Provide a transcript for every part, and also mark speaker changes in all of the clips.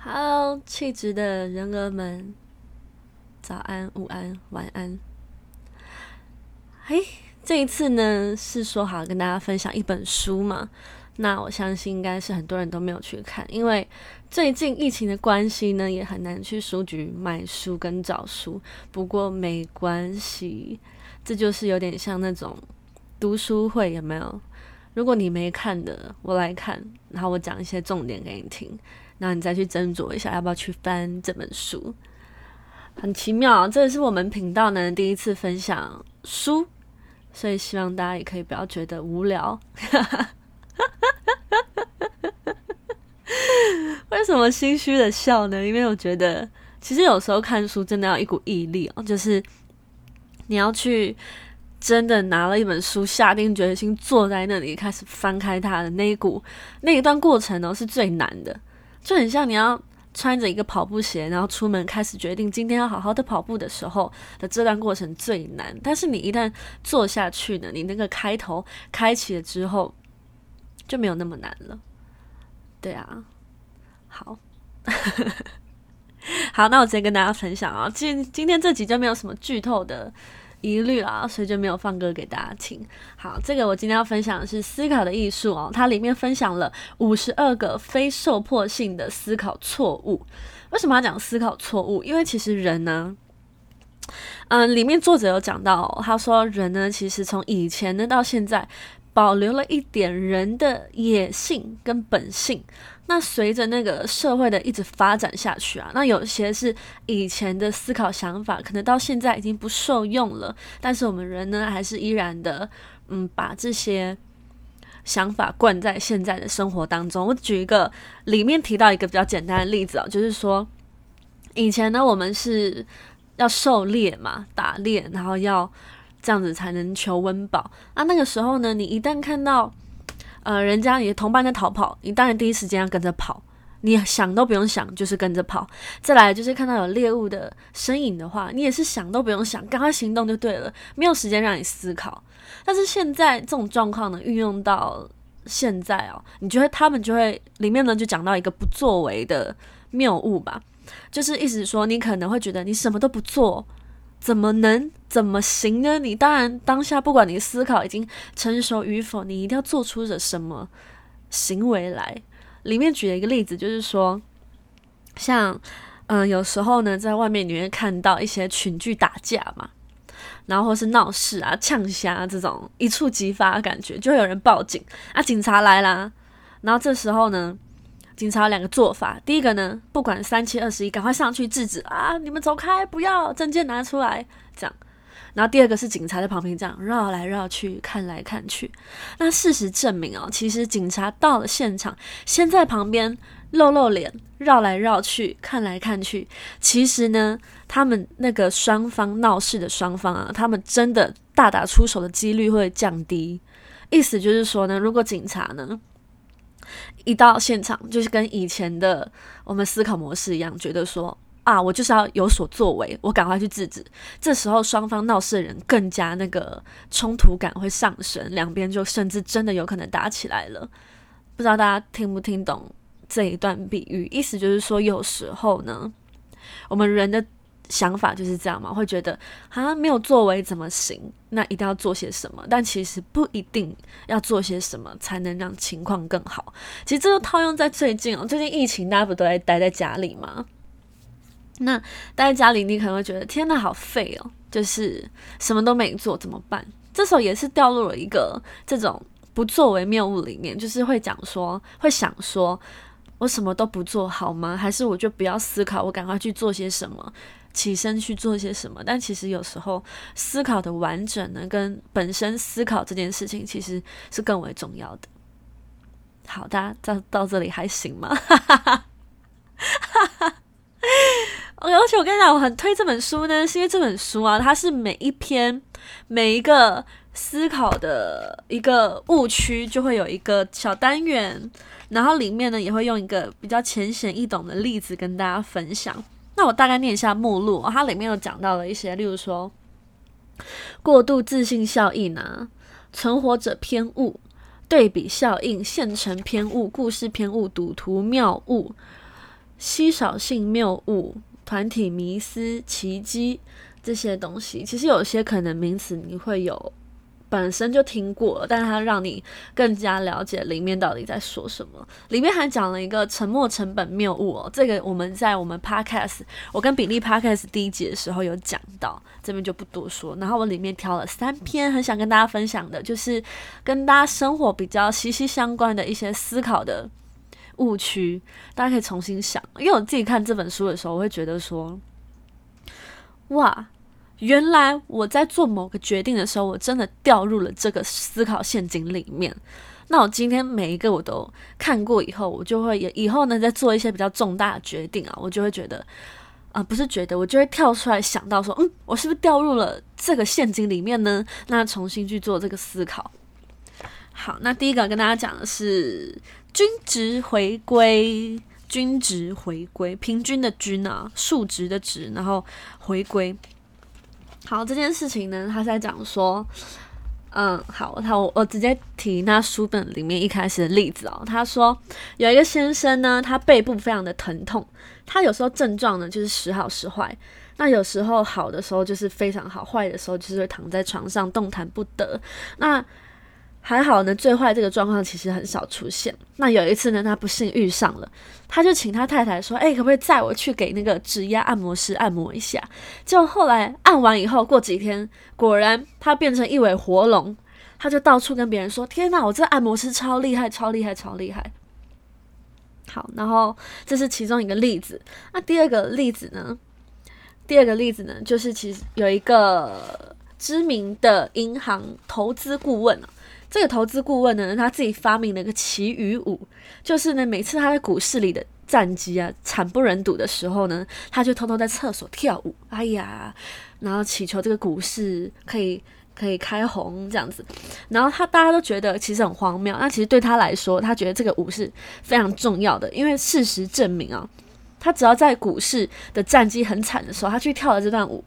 Speaker 1: Hello，气质的人儿们，早安、午安、晚安。嘿，这一次呢是说好跟大家分享一本书嘛？那我相信应该是很多人都没有去看，因为最近疫情的关系呢，也很难去书局买书跟找书。不过没关系，这就是有点像那种读书会，有没有？如果你没看的，我来看，然后我讲一些重点给你听，那你再去斟酌一下要不要去翻这本书。很奇妙，这也是我们频道呢第一次分享书，所以希望大家也可以不要觉得无聊。为什么心虚的笑呢？因为我觉得其实有时候看书真的要一股毅力哦，就是你要去。真的拿了一本书，下定决心坐在那里开始翻开它的那一股那一段过程呢，是最难的，就很像你要穿着一个跑步鞋，然后出门开始决定今天要好好的跑步的时候的这段过程最难。但是你一旦做下去呢，你那个开头开启了之后就没有那么难了。对啊，好，好，那我直接跟大家分享啊，今今天这集就没有什么剧透的。疑虑啊，所以就没有放歌给大家听。好，这个我今天要分享的是《思考的艺术》哦，它里面分享了五十二个非受迫性的思考错误。为什么要讲思考错误？因为其实人呢，嗯，里面作者有讲到，他说人呢，其实从以前呢到现在，保留了一点人的野性跟本性。那随着那个社会的一直发展下去啊，那有些是以前的思考想法，可能到现在已经不受用了。但是我们人呢，还是依然的，嗯，把这些想法灌在现在的生活当中。我举一个里面提到一个比较简单的例子啊，就是说以前呢，我们是要狩猎嘛，打猎，然后要这样子才能求温饱。啊那个时候呢，你一旦看到。呃，人家你的同伴在逃跑，你当然第一时间要跟着跑，你想都不用想，就是跟着跑。再来就是看到有猎物的身影的话，你也是想都不用想，赶快行动就对了，没有时间让你思考。但是现在这种状况呢，运用到现在哦，你觉得他们就会里面呢就讲到一个不作为的谬误吧，就是意思说你可能会觉得你什么都不做。怎么能怎么行呢？你当然当下不管你思考已经成熟与否，你一定要做出着什么行为来。里面举了一个例子，就是说，像嗯，有时候呢，在外面你会看到一些群聚打架嘛，然后或是闹事啊、呛虾这种一触即发的感觉，就有人报警啊，警察来啦，然后这时候呢。警察有两个做法，第一个呢，不管三七二十一，赶快上去制止啊！你们走开，不要证件拿出来，这样。然后第二个是警察在旁边这样绕来绕去，看来看去。那事实证明哦，其实警察到了现场，先在旁边露露脸，绕来绕去，看来看去。其实呢，他们那个双方闹事的双方啊，他们真的大打出手的几率会降低。意思就是说呢，如果警察呢。一到现场，就是跟以前的我们思考模式一样，觉得说啊，我就是要有所作为，我赶快去制止。这时候双方闹事的人更加那个冲突感会上升，两边就甚至真的有可能打起来了。不知道大家听不听懂这一段比喻？意思就是说，有时候呢，我们人的。想法就是这样嘛，会觉得啊没有作为怎么行？那一定要做些什么？但其实不一定要做些什么才能让情况更好。其实这个套用在最近哦，最近疫情大家不都在待在家里吗？那待在家里，你可能会觉得天呐，好废哦，就是什么都没做怎么办？这时候也是掉入了一个这种不作为谬误里面，就是会讲说，会想说我什么都不做好吗？还是我就不要思考，我赶快去做些什么？起身去做些什么，但其实有时候思考的完整呢，跟本身思考这件事情其实是更为重要的。好，大家到到这里还行吗？而且我跟你讲，我很推这本书呢，是因为这本书啊，它是每一篇每一个思考的一个误区，就会有一个小单元，然后里面呢也会用一个比较浅显易懂的例子跟大家分享。那我大概念一下目录，它里面有讲到了一些，例如说过度自信效应啊，存活者偏误、对比效应、现成偏误、故事偏误、赌徒谬误、稀少性谬误、团体迷思、奇迹这些东西，其实有些可能名词你会有。本身就听过，但是它让你更加了解里面到底在说什么。里面还讲了一个沉没成本谬误哦，这个我们在我们 podcast，我跟比利 podcast 第一集的时候有讲到，这边就不多说。然后我里面挑了三篇，很想跟大家分享的，就是跟大家生活比较息息相关的一些思考的误区，大家可以重新想。因为我自己看这本书的时候，我会觉得说，哇。原来我在做某个决定的时候，我真的掉入了这个思考陷阱里面。那我今天每一个我都看过以后，我就会也以后呢，在做一些比较重大的决定啊，我就会觉得，啊，不是觉得，我就会跳出来想到说，嗯，我是不是掉入了这个陷阱里面呢？那重新去做这个思考。好，那第一个跟大家讲的是均值回归，均值回归，平均的均啊，数值的值，然后回归。好，这件事情呢，他在讲说，嗯，好，他我我直接提那书本里面一开始的例子哦。他说有一个先生呢，他背部非常的疼痛，他有时候症状呢就是时好时坏，那有时候好的时候就是非常好，坏的时候就是会躺在床上动弹不得。那还好呢，最坏这个状况其实很少出现。那有一次呢，他不幸遇上了，他就请他太太说：“哎，可不可以载我去给那个指压按摩师按摩一下？”就后来按完以后，过几天果然他变成一尾活龙，他就到处跟别人说：“天哪，我这按摩师超厉害，超厉害，超厉害！”好，然后这是其中一个例子。那第二个例子呢？第二个例子呢，就是其实有一个知名的银行投资顾问啊。这个投资顾问呢，他自己发明了一个奇遇舞，就是呢，每次他在股市里的战绩啊惨不忍睹的时候呢，他就偷偷在厕所跳舞，哎呀，然后祈求这个股市可以可以开红这样子，然后他大家都觉得其实很荒谬，那其实对他来说，他觉得这个舞是非常重要的，因为事实证明啊，他只要在股市的战绩很惨的时候，他去跳了这段舞，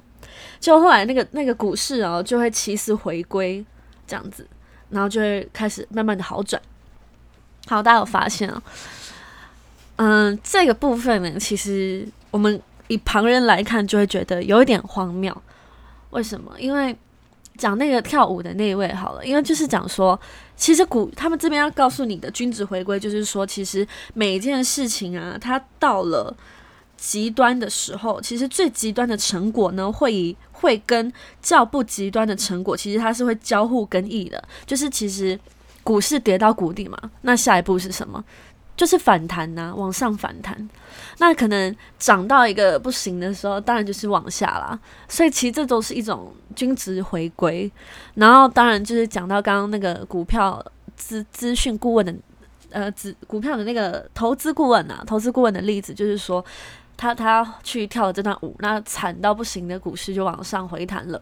Speaker 1: 就后来那个那个股市哦就会起死回归这样子。然后就会开始慢慢的好转。好，大家有发现啊？嗯，这个部分呢，其实我们以旁人来看就会觉得有一点荒谬。为什么？因为讲那个跳舞的那一位好了，因为就是讲说，其实股他们这边要告诉你的均值回归，就是说，其实每一件事情啊，它到了极端的时候，其实最极端的成果呢，会以会跟较不极端的成果，其实它是会交互更易的。就是其实股市跌到谷底嘛，那下一步是什么？就是反弹呐，往上反弹。那可能涨到一个不行的时候，当然就是往下啦。所以其实这都是一种均值回归。然后当然就是讲到刚刚那个股票资资讯顾问的呃，资股票的那个投资顾问啊，投资顾问的例子，就是说。他他去跳了这段舞，那惨到不行的股市就往上回弹了。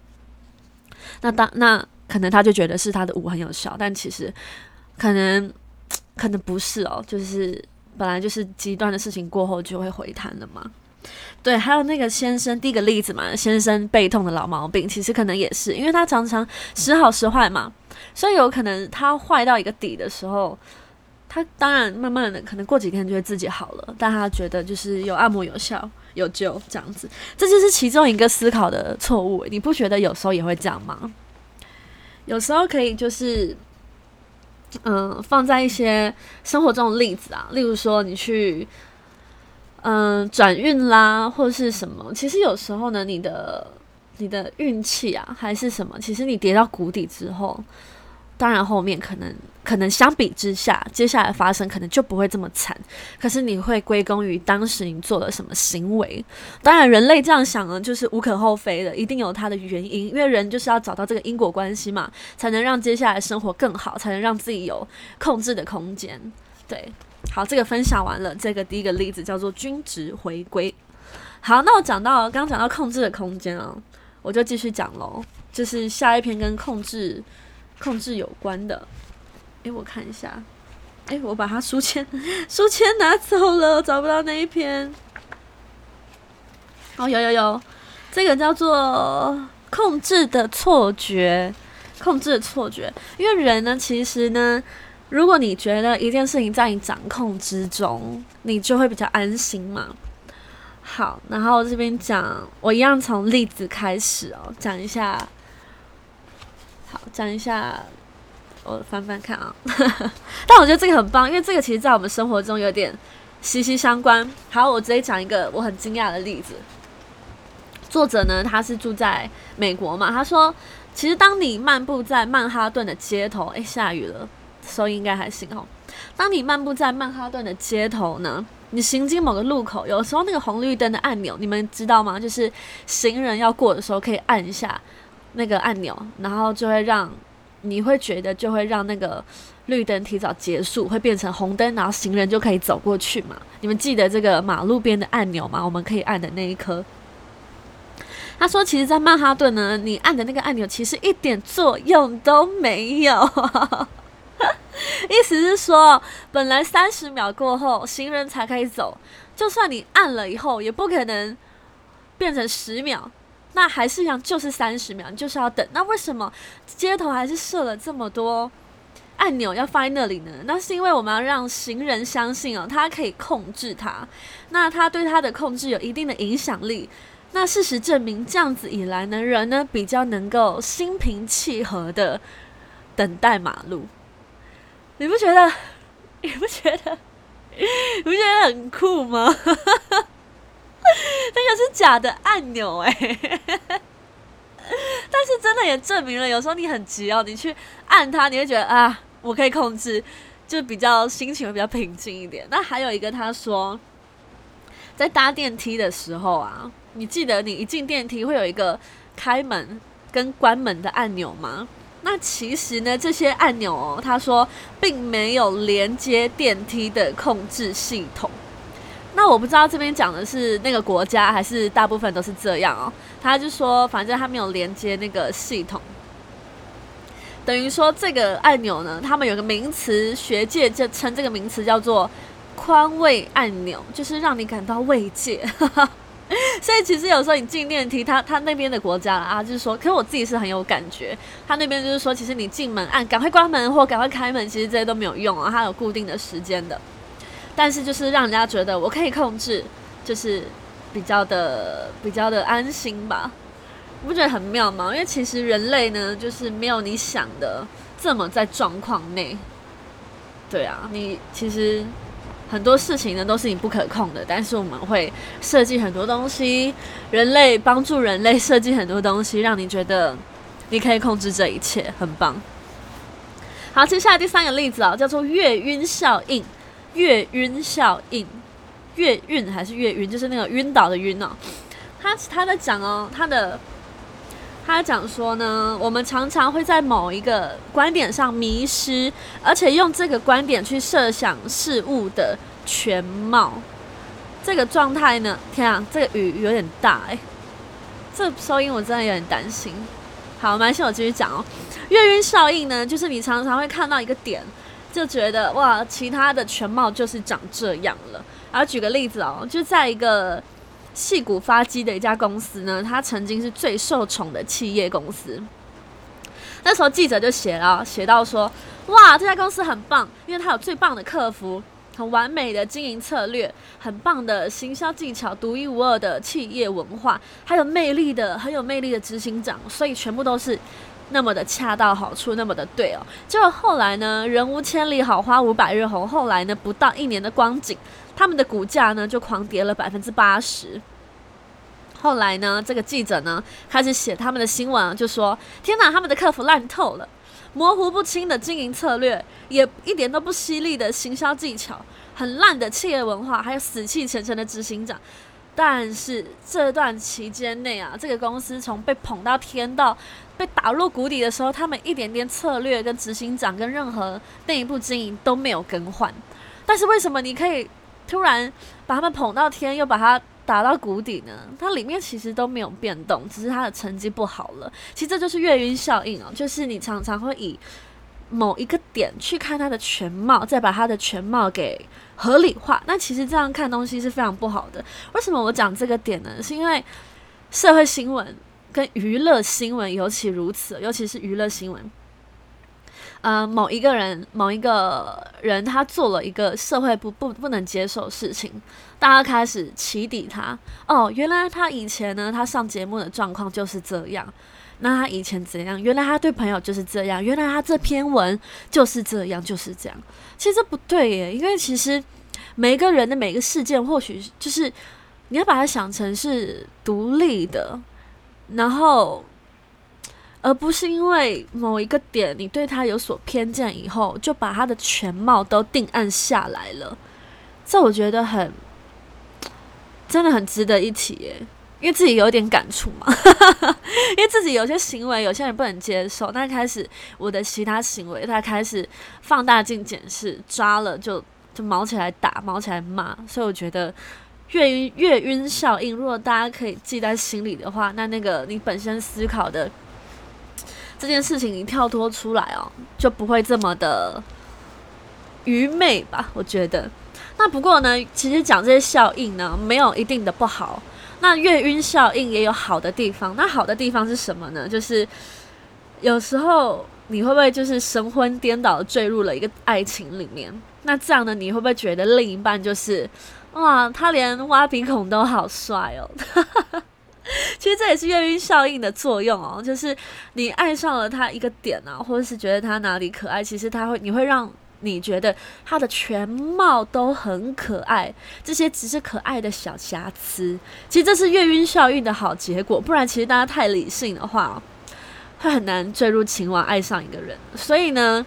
Speaker 1: 那当那可能他就觉得是他的舞很有效，但其实可能可能不是哦，就是本来就是极端的事情过后就会回弹了嘛。对，还有那个先生，第一个例子嘛，先生背痛的老毛病，其实可能也是因为他常常时好时坏嘛，所以有可能他坏到一个底的时候。他当然慢慢的，可能过几天就会自己好了，但他觉得就是有按摩有效有救这样子，这就是其中一个思考的错误。你不觉得有时候也会这样吗？有时候可以就是，嗯，放在一些生活中的例子啊，例如说你去，嗯，转运啦，或者是什么，其实有时候呢，你的你的运气啊，还是什么，其实你跌到谷底之后。当然，后面可能可能相比之下，接下来发生可能就不会这么惨。可是你会归功于当时你做了什么行为？当然，人类这样想呢，就是无可厚非的，一定有它的原因。因为人就是要找到这个因果关系嘛，才能让接下来生活更好，才能让自己有控制的空间。对，好，这个分享完了。这个第一个例子叫做均值回归。好，那我讲到刚讲到控制的空间啊，我就继续讲喽。就是下一篇跟控制。控制有关的，诶，我看一下，诶，我把它书签 书签拿走了，找不到那一篇。哦，有有有，这个叫做控制的错觉，控制的错觉。因为人呢，其实呢，如果你觉得一件事情在你掌控之中，你就会比较安心嘛。好，然后这边讲，我一样从例子开始哦，讲一下。好，讲一下，我翻翻看啊。但我觉得这个很棒，因为这个其实在我们生活中有点息息相关。好，我直接讲一个我很惊讶的例子。作者呢，他是住在美国嘛，他说，其实当你漫步在曼哈顿的街头，诶，下雨了。收音应该还行哦。当你漫步在曼哈顿的街头呢，你行经某个路口，有时候那个红绿灯的按钮，你们知道吗？就是行人要过的时候可以按一下那个按钮，然后就会让你会觉得就会让那个绿灯提早结束，会变成红灯，然后行人就可以走过去嘛。你们记得这个马路边的按钮吗？我们可以按的那一颗。他说，其实，在曼哈顿呢，你按的那个按钮其实一点作用都没有。意思是说，本来三十秒过后行人才可以走，就算你按了以后，也不可能变成十秒，那还是一样，就是三十秒，你就是要等。那为什么街头还是设了这么多按钮要放在那里呢？那是因为我们要让行人相信哦，他可以控制它，那他对他的控制有一定的影响力。那事实证明，这样子以来呢，人呢比较能够心平气和的等待马路。你不觉得？你不觉得？你不觉得很酷吗？是假的按钮哎，但是真的也证明了，有时候你很急哦，你去按它，你会觉得啊，我可以控制，就比较心情会比较平静一点。那还有一个，他说，在搭电梯的时候啊，你记得你一进电梯会有一个开门跟关门的按钮吗？那其实呢，这些按钮哦，他说并没有连接电梯的控制系统。那我不知道这边讲的是那个国家，还是大部分都是这样哦。他就说，反正他没有连接那个系统，等于说这个按钮呢，他们有个名词，学界就称这个名词叫做宽慰按钮，就是让你感到慰藉。所以其实有时候你进电梯，他他那边的国家啊，就是说，可是我自己是很有感觉。他那边就是说，其实你进门按赶快关门或赶快开门，其实这些都没有用啊，它有固定的时间的。但是就是让人家觉得我可以控制，就是比较的比较的安心吧。你不觉得很妙吗？因为其实人类呢，就是没有你想的这么在状况内。对啊，你其实。很多事情呢都是你不可控的，但是我们会设计很多东西，人类帮助人类设计很多东西，让你觉得你可以控制这一切，很棒。好，接下来第三个例子啊，叫做月晕效应。月晕效应，月晕还是月晕，就是那个晕倒的晕哦。他他在讲哦，他的。他讲说呢，我们常常会在某一个观点上迷失，而且用这个观点去设想事物的全貌。这个状态呢，天啊，这个雨有点大哎，这收音我真的有点担心。好，蛮系，我继续讲哦。月晕效应呢，就是你常常会看到一个点，就觉得哇，其他的全貌就是长这样了。然后举个例子哦，就在一个。戏骨发迹的一家公司呢，它曾经是最受宠的企业公司。那时候记者就写了，写到说：“哇，这家公司很棒，因为它有最棒的客服，很完美的经营策略，很棒的行销技巧，独一无二的企业文化，还有魅力的很有魅力的执行长，所以全部都是那么的恰到好处，那么的对哦。”结果后来呢，人无千里好，花无百日红。后来呢，不到一年的光景。他们的股价呢就狂跌了百分之八十。后来呢，这个记者呢开始写他们的新闻，就说：“天哪，他们的客服烂透了，模糊不清的经营策略，也一点都不犀利的行销技巧，很烂的企业文化，还有死气沉沉的执行长。”但是这段期间内啊，这个公司从被捧到天到被打入谷底的时候，他们一点点策略跟执行长跟任何内部经营都没有更换。但是为什么你可以？突然把他们捧到天，又把他打到谷底呢？它里面其实都没有变动，只是它的成绩不好了。其实这就是月晕效应哦，就是你常常会以某一个点去看它的全貌，再把它的全貌给合理化。那其实这样看东西是非常不好的。为什么我讲这个点呢？是因为社会新闻跟娱乐新闻尤其如此，尤其是娱乐新闻。呃，某一个人，某一个人，他做了一个社会不不不能接受事情，大家开始起底他。哦，原来他以前呢，他上节目的状况就是这样。那他以前怎样？原来他对朋友就是这样。原来他这篇文就是这样，就是这样。其实不对耶，因为其实每一个人的每个事件，或许就是你要把它想成是独立的，然后。而不是因为某一个点你对他有所偏见以后，就把他的全貌都定案下来了，这我觉得很真的很值得一提耶，因为自己有点感触嘛，因为自己有些行为有些人不能接受，那开始我的其他行为他开始放大镜检视，抓了就就毛起来打，毛起来骂，所以我觉得月晕月晕效应，如果大家可以记在心里的话，那那个你本身思考的。这件事情你跳脱出来哦，就不会这么的愚昧吧？我觉得。那不过呢，其实讲这些效应呢，没有一定的不好。那月晕效应也有好的地方。那好的地方是什么呢？就是有时候你会不会就是神魂颠倒坠入了一个爱情里面？那这样呢，你会不会觉得另一半就是哇，他连挖鼻孔都好帅哦？其实这也是月晕效应的作用哦，就是你爱上了他一个点啊，或者是觉得他哪里可爱，其实他会，你会让你觉得他的全貌都很可爱，这些只是可爱的小瑕疵。其实这是月晕效应的好结果，不然其实大家太理性的话，会很难坠入情网，爱上一个人。所以呢，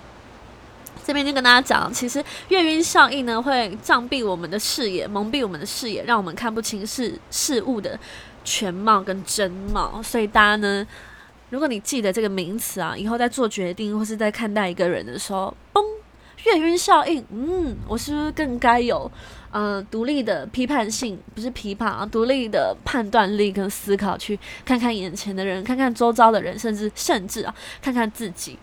Speaker 1: 这边就跟大家讲，其实月晕效应呢会障蔽我们的视野，蒙蔽我们的视野，让我们看不清事事物的。全貌跟真貌，所以大家呢，如果你记得这个名词啊，以后在做决定或是在看待一个人的时候，嘣，眩晕效应，嗯，我是不是更该有呃独立的批判性，不是批判啊，独立的判断力跟思考，去看看眼前的人，看看周遭的人，甚至甚至啊，看看自己。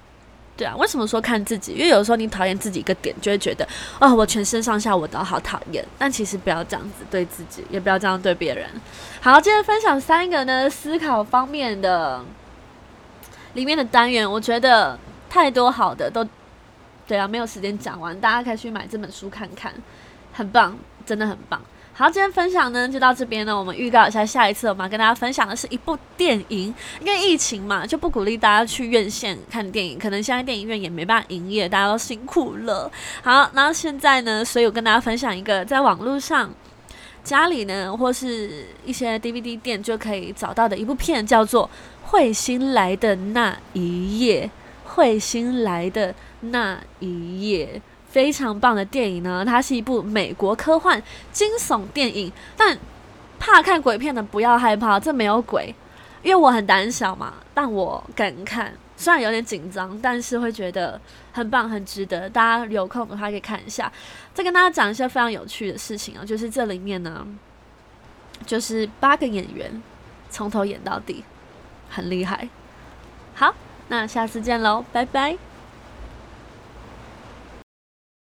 Speaker 1: 对啊，为什么说看自己？因为有时候你讨厌自己一个点，就会觉得哦，我全身上下我都好讨厌。但其实不要这样子对自己，也不要这样对别人。好，今天分享三个呢思考方面的里面的单元，我觉得太多好的都对啊，没有时间讲完，大家可以去买这本书看看，很棒，真的很棒。好，今天分享呢就到这边呢。我们预告一下，下一次我们要跟大家分享的是一部电影。因为疫情嘛，就不鼓励大家去院线看电影，可能现在电影院也没办法营业，大家都辛苦了。好，那现在呢，所以我跟大家分享一个在网络上、家里呢或是一些 DVD 店就可以找到的一部片，叫做《彗星来的那一夜》。彗星来的那一夜。非常棒的电影呢，它是一部美国科幻惊悚电影。但怕看鬼片的不要害怕，这没有鬼，因为我很胆小嘛。但我敢看，虽然有点紧张，但是会觉得很棒，很值得。大家有空的话可以看一下。再跟大家讲一些非常有趣的事情啊，就是这里面呢，就是八个演员从头演到底，很厉害。好，那下次见喽，拜拜。